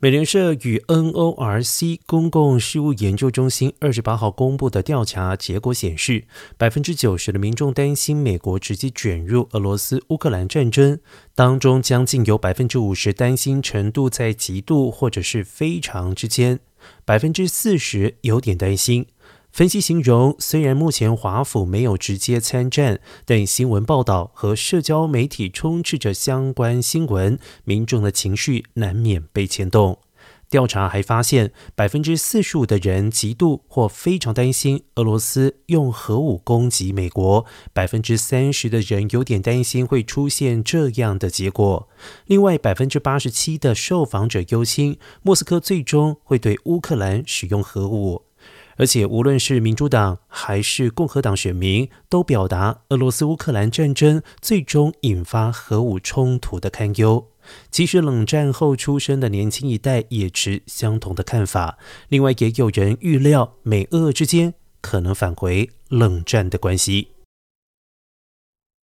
美联社与 NORC 公共事务研究中心二十八号公布的调查结果显示，百分之九十的民众担心美国直接卷入俄罗斯乌克兰战争，当中将近有百分之五十担心程度在极度或者是非常之间，百分之四十有点担心。分析形容，虽然目前华府没有直接参战，但新闻报道和社交媒体充斥着相关新闻，民众的情绪难免被牵动。调查还发现，百分之四十五的人极度或非常担心俄罗斯用核武攻击美国，百分之三十的人有点担心会出现这样的结果。另外，百分之八十七的受访者忧心莫斯科最终会对乌克兰使用核武。而且，无论是民主党还是共和党选民，都表达俄罗斯乌克兰战争最终引发核武冲突的堪忧。即使冷战后出生的年轻一代也持相同的看法。另外，也有人预料美俄之间可能返回冷战的关系。